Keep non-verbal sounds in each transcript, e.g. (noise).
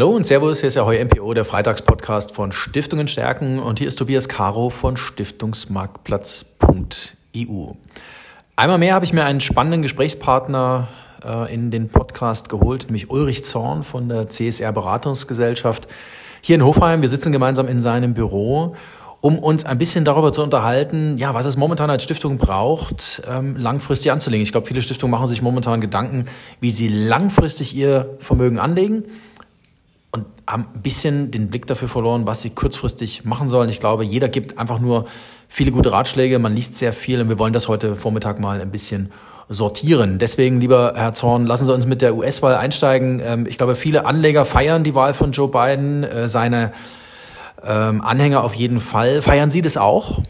Hallo und Servus, hier ist der Heu MPO, der Freitagspodcast von Stiftungen stärken und hier ist Tobias Caro von Stiftungsmarktplatz.eu. Einmal mehr habe ich mir einen spannenden Gesprächspartner äh, in den Podcast geholt, nämlich Ulrich Zorn von der CSR Beratungsgesellschaft hier in Hofheim. Wir sitzen gemeinsam in seinem Büro um uns ein bisschen darüber zu unterhalten, ja, was es momentan als Stiftung braucht, ähm, langfristig anzulegen. Ich glaube, viele Stiftungen machen sich momentan Gedanken, wie sie langfristig ihr Vermögen anlegen und haben ein bisschen den Blick dafür verloren, was sie kurzfristig machen sollen. Ich glaube, jeder gibt einfach nur viele gute Ratschläge, man liest sehr viel und wir wollen das heute Vormittag mal ein bisschen sortieren. Deswegen, lieber Herr Zorn, lassen Sie uns mit der US-Wahl einsteigen. Ähm, ich glaube, viele Anleger feiern die Wahl von Joe Biden, äh, seine ähm, Anhänger auf jeden Fall. Feiern Sie das auch?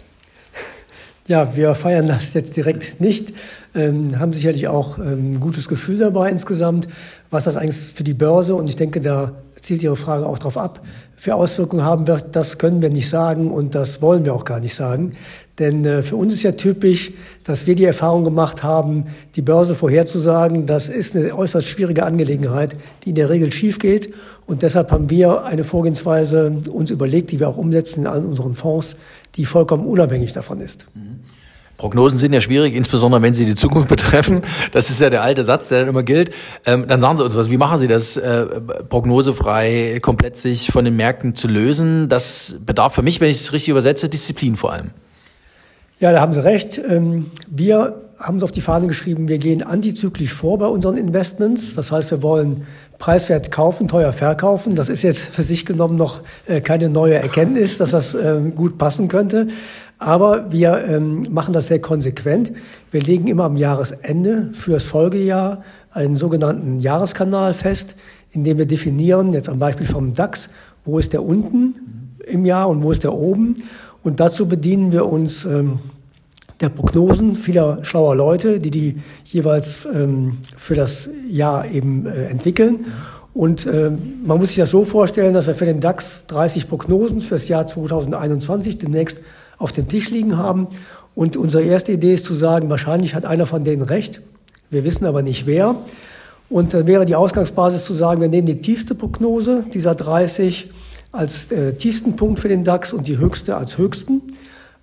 Ja, wir feiern das jetzt direkt nicht, ähm, haben sicherlich auch ähm, ein gutes Gefühl dabei insgesamt, was das eigentlich für die Börse und ich denke, da zielt Ihre Frage auch darauf ab, für Auswirkungen haben wird, das können wir nicht sagen und das wollen wir auch gar nicht sagen. Denn äh, für uns ist ja typisch, dass wir die Erfahrung gemacht haben, die Börse vorherzusagen. Das ist eine äußerst schwierige Angelegenheit, die in der Regel schief geht. Und deshalb haben wir eine Vorgehensweise uns überlegt, die wir auch umsetzen an unseren Fonds, die vollkommen unabhängig davon ist. Mhm. Prognosen sind ja schwierig, insbesondere wenn sie die Zukunft (laughs) betreffen. Das ist ja der alte Satz, der dann immer gilt. Ähm, dann sagen Sie uns was. Wie machen Sie das, äh, prognosefrei komplett sich von den Märkten zu lösen? Das bedarf für mich, wenn ich es richtig übersetze, Disziplin vor allem. Ja, da haben Sie recht. Ähm, wir haben es auf die Fahne geschrieben, wir gehen antizyklisch vor bei unseren Investments. Das heißt, wir wollen preiswert kaufen, teuer verkaufen. Das ist jetzt für sich genommen noch äh, keine neue Erkenntnis, dass das ähm, gut passen könnte. Aber wir ähm, machen das sehr konsequent. Wir legen immer am Jahresende für das Folgejahr einen sogenannten Jahreskanal fest, in dem wir definieren, jetzt am Beispiel vom DAX, wo ist der unten im Jahr und wo ist der oben. Und dazu bedienen wir uns ähm, der Prognosen vieler schlauer Leute, die die jeweils ähm, für das Jahr eben äh, entwickeln. Und äh, man muss sich das so vorstellen, dass wir für den DAX 30 Prognosen für das Jahr 2021 demnächst auf dem Tisch liegen haben. Und unsere erste Idee ist zu sagen, wahrscheinlich hat einer von denen recht. Wir wissen aber nicht wer. Und dann wäre die Ausgangsbasis zu sagen, wir nehmen die tiefste Prognose dieser 30 als äh, tiefsten Punkt für den DAX und die höchste als höchsten.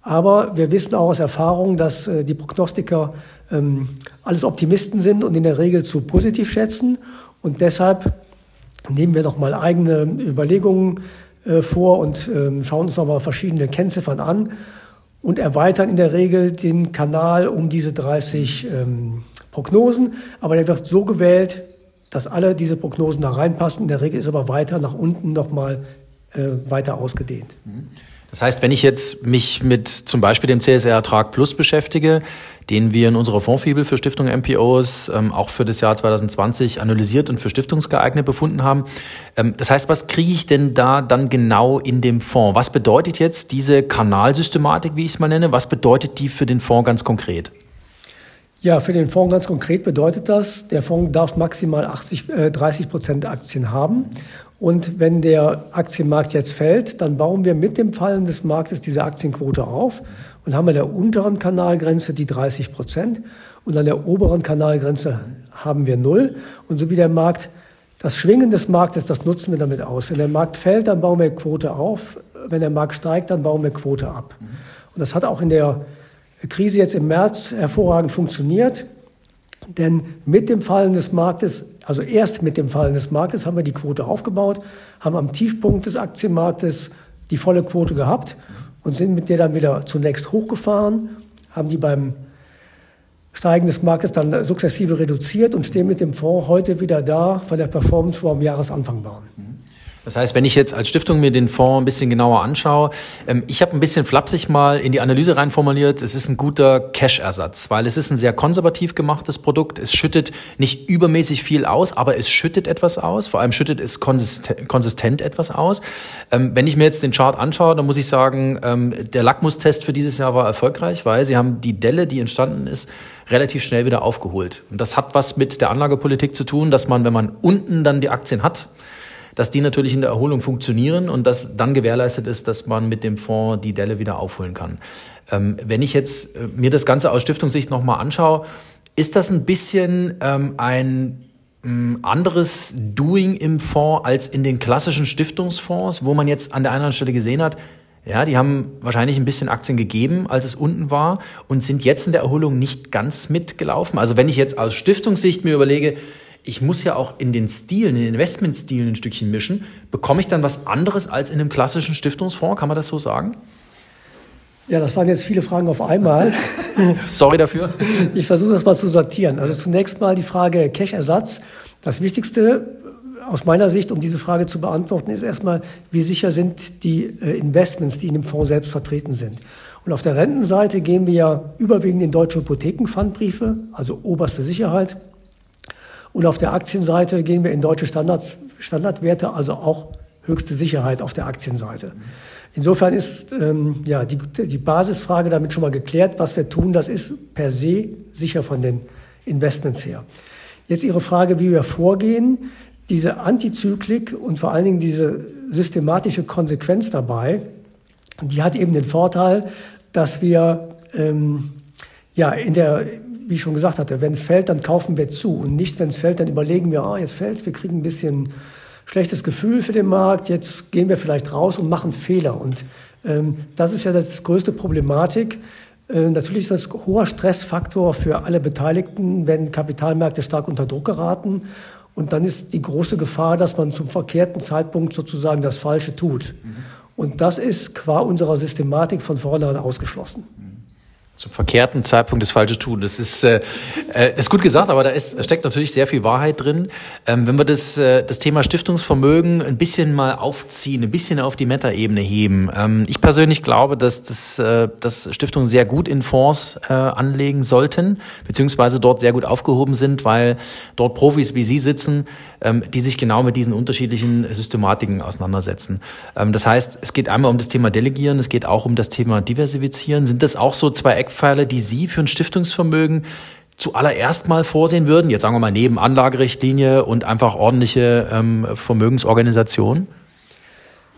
Aber wir wissen auch aus Erfahrung, dass äh, die Prognostiker ähm, alles Optimisten sind und in der Regel zu positiv schätzen. Und deshalb nehmen wir noch mal eigene Überlegungen äh, vor und ähm, schauen uns nochmal verschiedene Kennziffern an und erweitern in der Regel den Kanal um diese 30 ähm, Prognosen. Aber der wird so gewählt, dass alle diese Prognosen da reinpassen. In der Regel ist aber weiter nach unten nochmal äh, weiter ausgedehnt. Mhm. Das heißt, wenn ich jetzt mich mit zum Beispiel dem CSR-Ertrag Plus beschäftige, den wir in unserer Fondsfibel für Stiftung MPOs ähm, auch für das Jahr 2020 analysiert und für stiftungsgeeignet befunden haben. Ähm, das heißt, was kriege ich denn da dann genau in dem Fonds? Was bedeutet jetzt diese Kanalsystematik, wie ich es mal nenne? Was bedeutet die für den Fonds ganz konkret? Ja, für den Fonds ganz konkret bedeutet das, der Fonds darf maximal 80, äh, 30 Prozent Aktien haben und wenn der Aktienmarkt jetzt fällt, dann bauen wir mit dem Fallen des Marktes diese Aktienquote auf und haben an der unteren Kanalgrenze die 30 Prozent und an der oberen Kanalgrenze haben wir null. Und so wie der Markt, das Schwingen des Marktes, das nutzen wir damit aus. Wenn der Markt fällt, dann bauen wir Quote auf. Wenn der Markt steigt, dann bauen wir Quote ab. Und das hat auch in der Krise jetzt im März hervorragend funktioniert. Denn mit dem Fallen des Marktes, also erst mit dem Fallen des Marktes, haben wir die Quote aufgebaut, haben am Tiefpunkt des Aktienmarktes die volle Quote gehabt und sind mit der dann wieder zunächst hochgefahren, haben die beim Steigen des Marktes dann sukzessive reduziert und stehen mit dem Fonds heute wieder da von der Performance, wir am Jahresanfang waren. Das heißt, wenn ich jetzt als Stiftung mir den Fonds ein bisschen genauer anschaue, ähm, ich habe ein bisschen flapsig mal in die Analyse reinformuliert, es ist ein guter Cash-Ersatz, weil es ist ein sehr konservativ gemachtes Produkt. Es schüttet nicht übermäßig viel aus, aber es schüttet etwas aus. Vor allem schüttet es konsistent, konsistent etwas aus. Ähm, wenn ich mir jetzt den Chart anschaue, dann muss ich sagen, ähm, der Lackmustest für dieses Jahr war erfolgreich, weil sie haben die Delle, die entstanden ist, relativ schnell wieder aufgeholt. Und das hat was mit der Anlagepolitik zu tun, dass man, wenn man unten dann die Aktien hat, dass die natürlich in der Erholung funktionieren und dass dann gewährleistet ist, dass man mit dem Fonds die Delle wieder aufholen kann. Ähm, wenn ich jetzt äh, mir das Ganze aus Stiftungssicht nochmal anschaue, ist das ein bisschen ähm, ein ein anderes Doing im Fonds als in den klassischen Stiftungsfonds, wo man jetzt an der anderen Stelle gesehen hat, ja, die haben wahrscheinlich ein bisschen Aktien gegeben, als es unten war und sind jetzt in der Erholung nicht ganz mitgelaufen. Also wenn ich jetzt aus Stiftungssicht mir überlege, ich muss ja auch in den Stilen, in den Investmentstilen ein Stückchen mischen, bekomme ich dann was anderes als in einem klassischen Stiftungsfonds? Kann man das so sagen? Ja, das waren jetzt viele Fragen auf einmal. (laughs) Sorry dafür. Ich versuche das mal zu sortieren. Also zunächst mal die Frage Cash-Ersatz. Das Wichtigste aus meiner Sicht, um diese Frage zu beantworten, ist erstmal, wie sicher sind die äh, Investments, die in dem Fonds selbst vertreten sind. Und auf der Rentenseite gehen wir ja überwiegend in deutsche Hypothekenpfandbriefe, also oberste Sicherheit. Und auf der Aktienseite gehen wir in deutsche Standards, Standardwerte, also auch höchste Sicherheit auf der Aktienseite. Insofern ist ähm, ja, die, die Basisfrage damit schon mal geklärt. Was wir tun, das ist per se sicher von den Investments her. Jetzt Ihre Frage, wie wir vorgehen. Diese Antizyklik und vor allen Dingen diese systematische Konsequenz dabei, die hat eben den Vorteil, dass wir ähm, ja in der wie ich schon gesagt hatte, wenn es fällt, dann kaufen wir zu und nicht, wenn es fällt, dann überlegen wir, ah, jetzt fällt wir kriegen ein bisschen schlechtes Gefühl für den Markt, jetzt gehen wir vielleicht raus und machen Fehler. Und ähm, das ist ja das größte Problematik. Äh, natürlich ist das ein hoher Stressfaktor für alle Beteiligten, wenn Kapitalmärkte stark unter Druck geraten. Und dann ist die große Gefahr, dass man zum verkehrten Zeitpunkt sozusagen das Falsche tut. Mhm. Und das ist qua unserer Systematik von vornherein ausgeschlossen zum verkehrten Zeitpunkt das Falsche tun. Das ist, äh, äh, ist gut gesagt, aber da, ist, steckt natürlich sehr viel Wahrheit drin. Ähm, wenn wir das, äh, das Thema Stiftungsvermögen ein bisschen mal aufziehen, ein bisschen auf die Meta-Ebene heben. Ähm, ich persönlich glaube, dass, das, äh, dass Stiftungen sehr gut in Fonds äh, anlegen sollten, beziehungsweise dort sehr gut aufgehoben sind, weil dort Profis wie Sie sitzen, ähm, die sich genau mit diesen unterschiedlichen Systematiken auseinandersetzen. Ähm, das heißt, es geht einmal um das Thema Delegieren, es geht auch um das Thema Diversifizieren. Sind das auch so zwei Eckpfeiler, die Sie für ein Stiftungsvermögen zuallererst mal vorsehen würden? Jetzt sagen wir mal neben Anlagerichtlinie und einfach ordentliche ähm, Vermögensorganisation?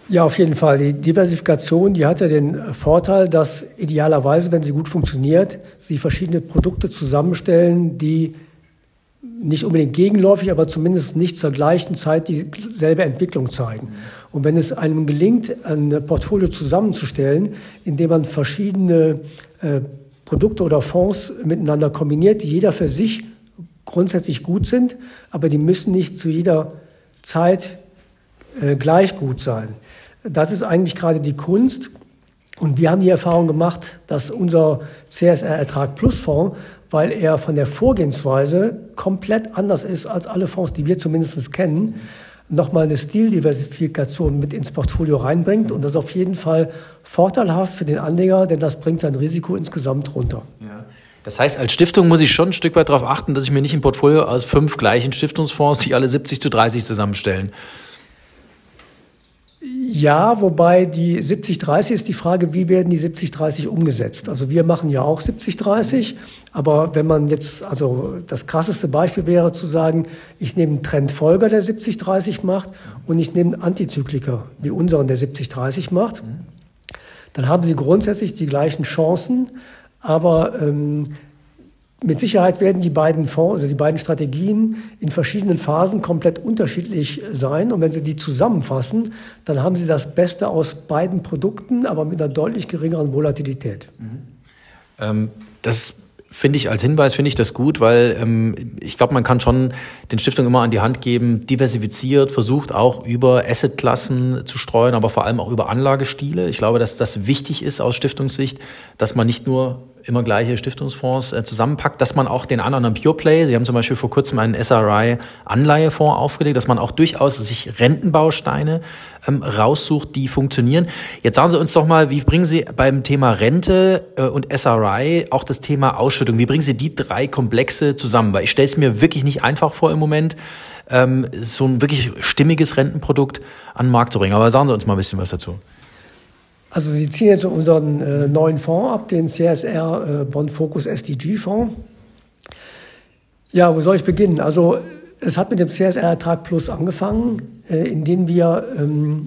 Ja, auf jeden Fall. Die Diversifikation, die hat ja den Vorteil, dass idealerweise, wenn sie gut funktioniert, sie verschiedene Produkte zusammenstellen, die nicht unbedingt gegenläufig, aber zumindest nicht zur gleichen Zeit dieselbe Entwicklung zeigen. Und wenn es einem gelingt, ein Portfolio zusammenzustellen, indem man verschiedene äh, Produkte oder Fonds miteinander kombiniert, die jeder für sich grundsätzlich gut sind, aber die müssen nicht zu jeder Zeit äh, gleich gut sein. Das ist eigentlich gerade die Kunst. Und wir haben die Erfahrung gemacht, dass unser CSR Ertrag Plus Fonds weil er von der Vorgehensweise komplett anders ist als alle Fonds, die wir zumindest kennen, nochmal eine Stildiversifikation mit ins Portfolio reinbringt. Und das ist auf jeden Fall vorteilhaft für den Anleger, denn das bringt sein Risiko insgesamt runter. Das heißt, als Stiftung muss ich schon ein Stück weit darauf achten, dass ich mir nicht ein Portfolio aus fünf gleichen Stiftungsfonds, die alle 70 zu 30 zusammenstellen, ja, wobei die 70-30 ist die Frage, wie werden die 70-30 umgesetzt? Also wir machen ja auch 70-30, aber wenn man jetzt, also das krasseste Beispiel wäre zu sagen, ich nehme einen Trendfolger, der 70-30 macht und ich nehme einen Antizykliker, wie unseren, der 70-30 macht, dann haben sie grundsätzlich die gleichen Chancen, aber ähm, mit Sicherheit werden die beiden Fonds, also die beiden Strategien in verschiedenen Phasen komplett unterschiedlich sein. Und wenn Sie die zusammenfassen, dann haben Sie das Beste aus beiden Produkten, aber mit einer deutlich geringeren Volatilität. Mhm. Ähm, das finde ich als Hinweis, finde ich das gut, weil ähm, ich glaube, man kann schon den Stiftungen immer an die Hand geben, diversifiziert, versucht auch über Assetklassen zu streuen, aber vor allem auch über Anlagestile. Ich glaube, dass das wichtig ist aus Stiftungssicht, dass man nicht nur immer gleiche Stiftungsfonds äh, zusammenpackt, dass man auch den anderen Pure Play, Sie haben zum Beispiel vor kurzem einen SRI Anleihefonds aufgelegt, dass man auch durchaus sich Rentenbausteine ähm, raussucht, die funktionieren. Jetzt sagen Sie uns doch mal, wie bringen Sie beim Thema Rente äh, und SRI auch das Thema Ausschüttung, wie bringen Sie die drei Komplexe zusammen? Weil ich stelle es mir wirklich nicht einfach vor im Moment, ähm, so ein wirklich stimmiges Rentenprodukt an den Markt zu bringen. Aber sagen Sie uns mal ein bisschen was dazu. Also Sie ziehen jetzt unseren äh, neuen Fonds ab, den CSR äh, Bond Focus SDG Fonds. Ja, wo soll ich beginnen? Also es hat mit dem CSR Ertrag Plus angefangen, äh, in dem wir ähm,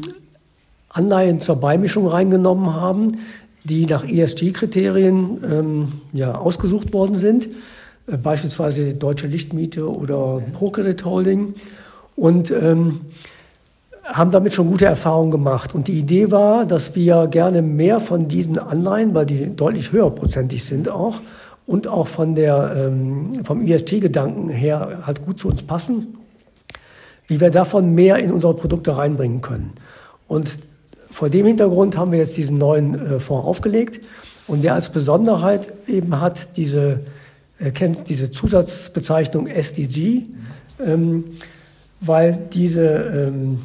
Anleihen zur Beimischung reingenommen haben, die nach ESG-Kriterien ähm, ja, ausgesucht worden sind. äh, beispielsweise Deutsche Lichtmiete oder ProCredit Holding und ähm, haben damit schon gute Erfahrungen gemacht. Und die Idee war, dass wir gerne mehr von diesen Anleihen, weil die deutlich höherprozentig sind auch und auch von der, ähm, vom ESG-Gedanken her halt gut zu uns passen, wie wir davon mehr in unsere Produkte reinbringen können. Und vor dem Hintergrund haben wir jetzt diesen neuen äh, Fonds aufgelegt und der als Besonderheit eben hat diese, äh, kennt diese Zusatzbezeichnung SDG, ähm, weil diese ähm,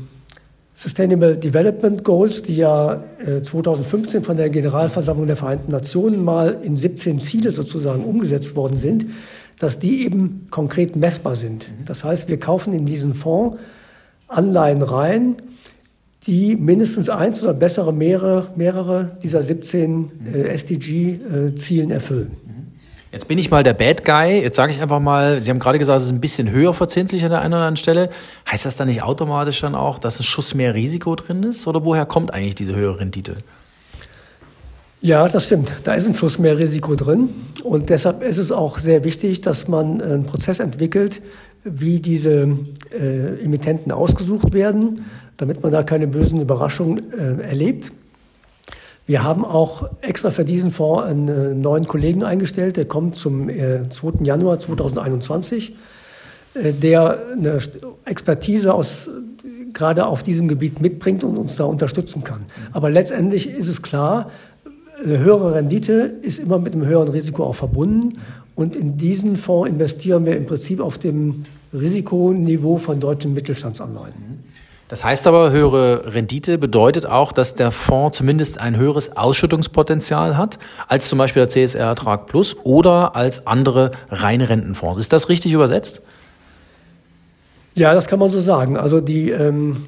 Sustainable Development Goals, die ja 2015 äh, von der Generalversammlung der Vereinten Nationen mal in 17 Ziele sozusagen umgesetzt worden sind, dass die eben konkret messbar sind. Das heißt, wir kaufen in diesen Fonds Anleihen rein, die mindestens eins oder bessere mehrere, mehrere dieser 17 äh, SDG-Zielen äh, erfüllen. Jetzt bin ich mal der Bad Guy. Jetzt sage ich einfach mal, Sie haben gerade gesagt, es ist ein bisschen höher verzinslich an der einen oder anderen Stelle. Heißt das dann nicht automatisch dann auch, dass ein Schuss mehr Risiko drin ist? Oder woher kommt eigentlich diese höhere Rendite? Ja, das stimmt. Da ist ein Schuss mehr Risiko drin. Und deshalb ist es auch sehr wichtig, dass man einen Prozess entwickelt, wie diese äh, Emittenten ausgesucht werden, damit man da keine bösen Überraschungen äh, erlebt. Wir haben auch extra für diesen Fonds einen äh, neuen Kollegen eingestellt, der kommt zum 2. Äh, Januar 2021, äh, der eine Expertise aus, gerade auf diesem Gebiet mitbringt und uns da unterstützen kann. Aber letztendlich ist es klar, eine höhere Rendite ist immer mit einem höheren Risiko auch verbunden. Und in diesen Fonds investieren wir im Prinzip auf dem Risikoniveau von deutschen Mittelstandsanleihen. Das heißt aber, höhere Rendite bedeutet auch, dass der Fonds zumindest ein höheres Ausschüttungspotenzial hat, als zum Beispiel der CSR Ertrag Plus oder als andere reine Rentenfonds. Ist das richtig übersetzt? Ja, das kann man so sagen. Also die, ähm,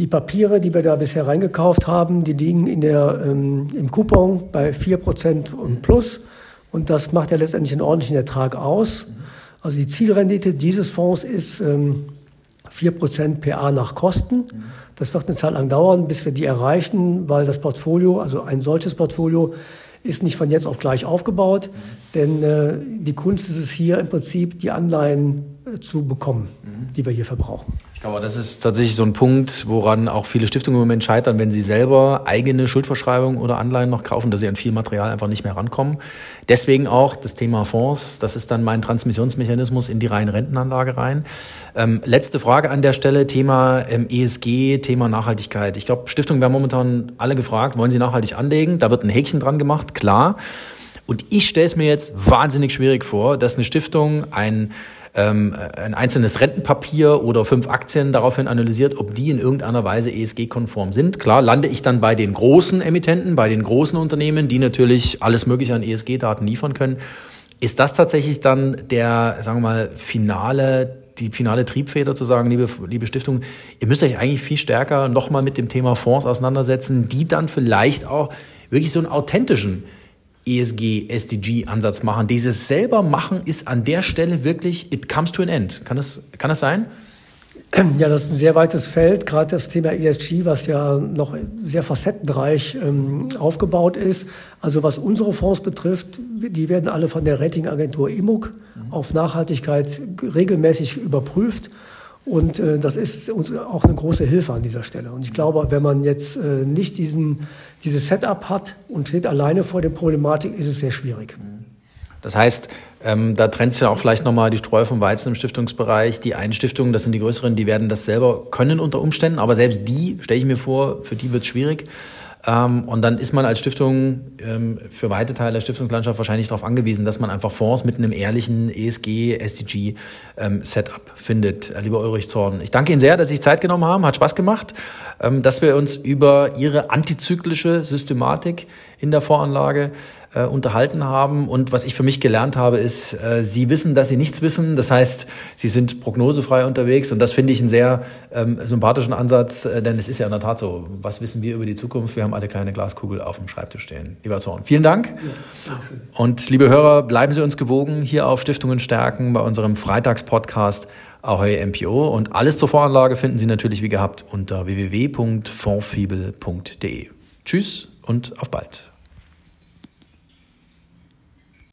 die Papiere, die wir da bisher reingekauft haben, die liegen in der, ähm, im Coupon bei 4% und plus. Und das macht ja letztendlich einen ordentlichen Ertrag aus. Also die Zielrendite dieses Fonds ist ähm, 4% PA nach Kosten. Das wird eine Zeit lang dauern, bis wir die erreichen, weil das Portfolio, also ein solches Portfolio, ist nicht von jetzt auf gleich aufgebaut, denn äh, die Kunst ist es hier im Prinzip, die Anleihen zu bekommen, mhm. die wir hier verbrauchen. Ich glaube, das ist tatsächlich so ein Punkt, woran auch viele Stiftungen im Moment scheitern, wenn sie selber eigene Schuldverschreibungen oder Anleihen noch kaufen, dass sie an viel Material einfach nicht mehr rankommen. Deswegen auch das Thema Fonds, das ist dann mein Transmissionsmechanismus in die reine Rentenanlage rein. Ähm, letzte Frage an der Stelle, Thema ähm, ESG, Thema Nachhaltigkeit. Ich glaube, Stiftungen werden momentan alle gefragt, wollen sie nachhaltig anlegen? Da wird ein Häkchen dran gemacht, klar. Und ich stelle es mir jetzt wahnsinnig schwierig vor, dass eine Stiftung ein ähm, ein einzelnes Rentenpapier oder fünf Aktien daraufhin analysiert, ob die in irgendeiner Weise ESG-konform sind. Klar, lande ich dann bei den großen Emittenten, bei den großen Unternehmen, die natürlich alles Mögliche an ESG-Daten liefern können. Ist das tatsächlich dann der, sagen wir mal, finale die finale Triebfeder zu sagen, liebe, liebe Stiftung, ihr müsst euch eigentlich viel stärker nochmal mit dem Thema Fonds auseinandersetzen, die dann vielleicht auch wirklich so einen authentischen ESG, SDG-Ansatz machen. Dieses selber machen ist an der Stelle wirklich, it comes to an end. Kann das, kann das sein? Ja, das ist ein sehr weites Feld, gerade das Thema ESG, was ja noch sehr facettenreich ähm, aufgebaut ist. Also was unsere Fonds betrifft, die werden alle von der Ratingagentur IMUG auf Nachhaltigkeit regelmäßig überprüft. Und äh, das ist uns auch eine große Hilfe an dieser Stelle. Und ich glaube, wenn man jetzt äh, nicht diesen, dieses Setup hat und steht alleine vor der Problematik, ist es sehr schwierig. Das heißt, ähm, da trennt sich ja auch vielleicht nochmal die Streu vom Weizen im Stiftungsbereich. Die einen Stiftungen, das sind die größeren, die werden das selber können unter Umständen, aber selbst die, stelle ich mir vor, für die wird es schwierig. Ähm, und dann ist man als Stiftung ähm, für weite Teile der Stiftungslandschaft wahrscheinlich darauf angewiesen, dass man einfach Fonds mit einem ehrlichen ESG, SDG ähm, findet. Äh, lieber Ulrich Zorn, ich danke Ihnen sehr, dass Sie sich Zeit genommen haben. Hat Spaß gemacht, dass wir uns über Ihre antizyklische Systematik in der Voranlage äh, unterhalten haben. Und was ich für mich gelernt habe, ist, äh, sie wissen, dass sie nichts wissen. Das heißt, sie sind prognosefrei unterwegs. Und das finde ich einen sehr ähm, sympathischen Ansatz, äh, denn es ist ja in der Tat so. Was wissen wir über die Zukunft? Wir haben alle keine Glaskugel auf dem Schreibtisch stehen. Lieber Zorn, vielen Dank. Ja, und liebe Hörer, bleiben Sie uns gewogen hier auf Stiftungen stärken bei unserem Freitagspodcast Ahoy MPO. Und alles zur Voranlage finden Sie natürlich wie gehabt unter www.fondfibel.de. Tschüss und auf bald.